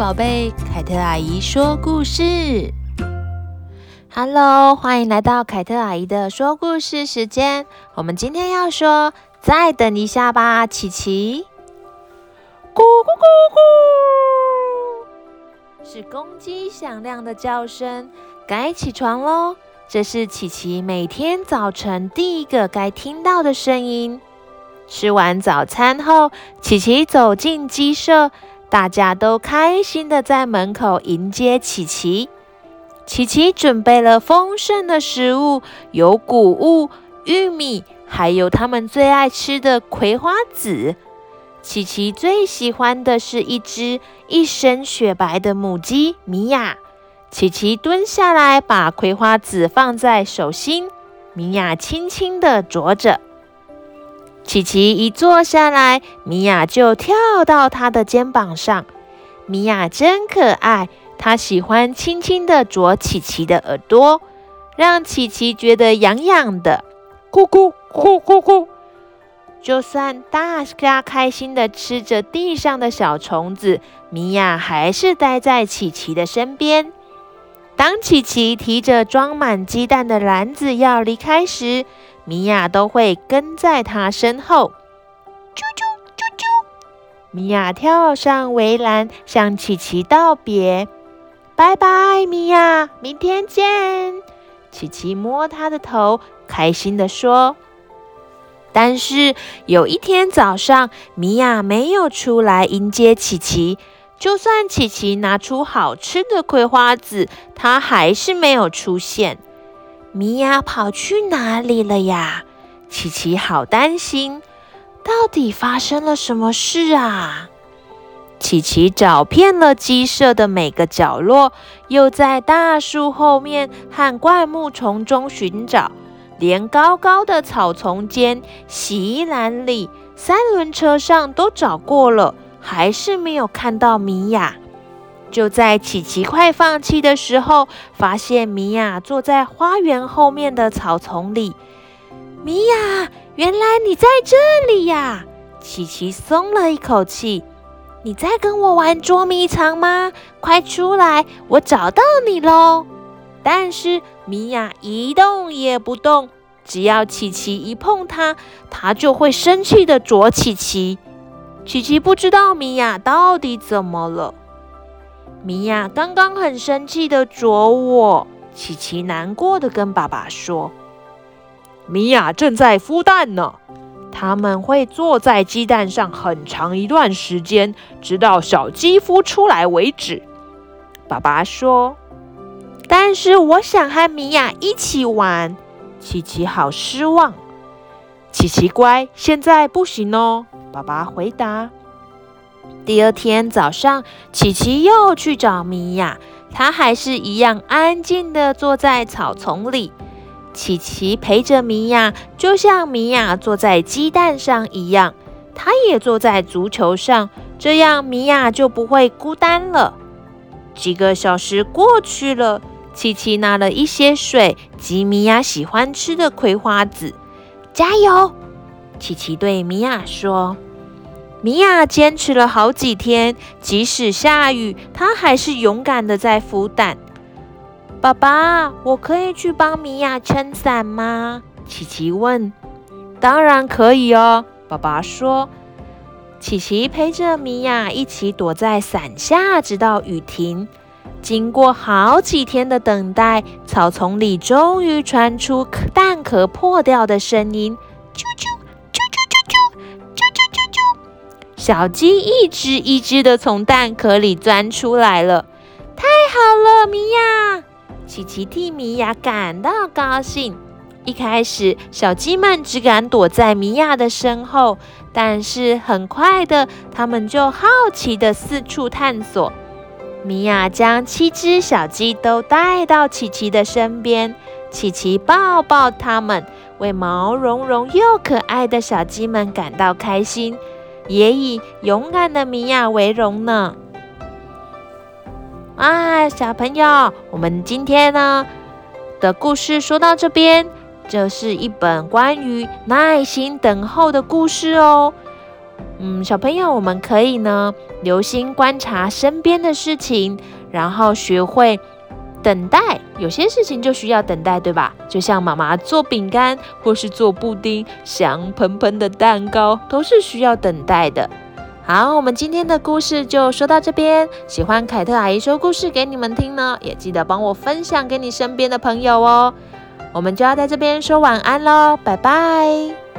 宝贝，凯特阿姨说故事。Hello，欢迎来到凯特阿姨的说故事时间。我们今天要说，再等一下吧，琪琪。咕咕咕咕，是公鸡响亮的叫声，该起床喽。这是琪琪每天早晨第一个该听到的声音。吃完早餐后，琪琪走进鸡舍。大家都开心的在门口迎接琪琪。琪琪准备了丰盛的食物，有谷物、玉米，还有他们最爱吃的葵花籽。琪琪最喜欢的是一只一身雪白的母鸡米娅。琪琪蹲下来，把葵花籽放在手心，米娅轻轻的啄着。琪琪一坐下来，米娅就跳到他的肩膀上。米娅真可爱，她喜欢轻轻地啄琪琪的耳朵，让琪琪觉得痒痒的。咕咕咕咕咕，就算大家开心地吃着地上的小虫子，米娅还是待在琪琪的身边。当琪琪提着装满鸡蛋的篮子要离开时，米娅都会跟在他身后，啾啾啾啾。米娅跳上围栏，向琪琪道别：“拜拜，米娅，明天见。”琪琪摸她的头，开心地说。但是有一天早上，米娅没有出来迎接琪琪，就算琪琪拿出好吃的葵花籽，它还是没有出现。米娅跑去哪里了呀？琪琪好担心，到底发生了什么事啊？琪琪找遍了鸡舍的每个角落，又在大树后面和灌木丛中寻找，连高高的草丛间、洗衣篮里、三轮车上都找过了，还是没有看到米娅。就在琪琪快放弃的时候，发现米娅坐在花园后面的草丛里。米娅，原来你在这里呀！琪琪松了一口气。你在跟我玩捉迷藏吗？快出来，我找到你喽！但是米娅一动也不动，只要琪琪一碰它，它就会生气地啄琪琪。琪琪不知道米娅到底怎么了。米娅刚刚很生气的啄我，琪琪难过的跟爸爸说：“米娅正在孵蛋呢，他们会坐在鸡蛋上很长一段时间，直到小鸡孵出来为止。”爸爸说：“但是我想和米娅一起玩。”琪琪好失望。琪琪乖，现在不行哦。爸爸回答。第二天早上，琪琪又去找米娅，她还是一样安静地坐在草丛里。琪琪陪着米娅，就像米娅坐在鸡蛋上一样，她也坐在足球上，这样米娅就不会孤单了。几个小时过去了，琪琪拿了一些水及米娅喜欢吃的葵花籽。加油！琪琪对米娅说。米娅坚持了好几天，即使下雨，她还是勇敢的在孵蛋。爸爸，我可以去帮米娅撑伞吗？琪琪问。当然可以哦，爸爸说。琪琪陪着米娅一起躲在伞下，直到雨停。经过好几天的等待，草丛里终于传出蛋壳破掉的声音。小鸡一只一只的从蛋壳里钻出来了，太好了，米娅！琪琪替米娅感到高兴。一开始，小鸡们只敢躲在米娅的身后，但是很快的，它们就好奇的四处探索。米娅将七只小鸡都带到琪琪的身边，琪琪抱抱它们，为毛茸茸又可爱的小鸡们感到开心。也以勇敢的米娅为荣呢。啊，小朋友，我们今天呢的故事说到这边，这是一本关于耐心等候的故事哦。嗯，小朋友，我们可以呢，留心观察身边的事情，然后学会等待。有些事情就需要等待，对吧？就像妈妈做饼干或是做布丁，香喷喷的蛋糕都是需要等待的。好，我们今天的故事就说到这边。喜欢凯特阿姨说故事给你们听呢，也记得帮我分享给你身边的朋友哦。我们就要在这边说晚安喽，拜拜。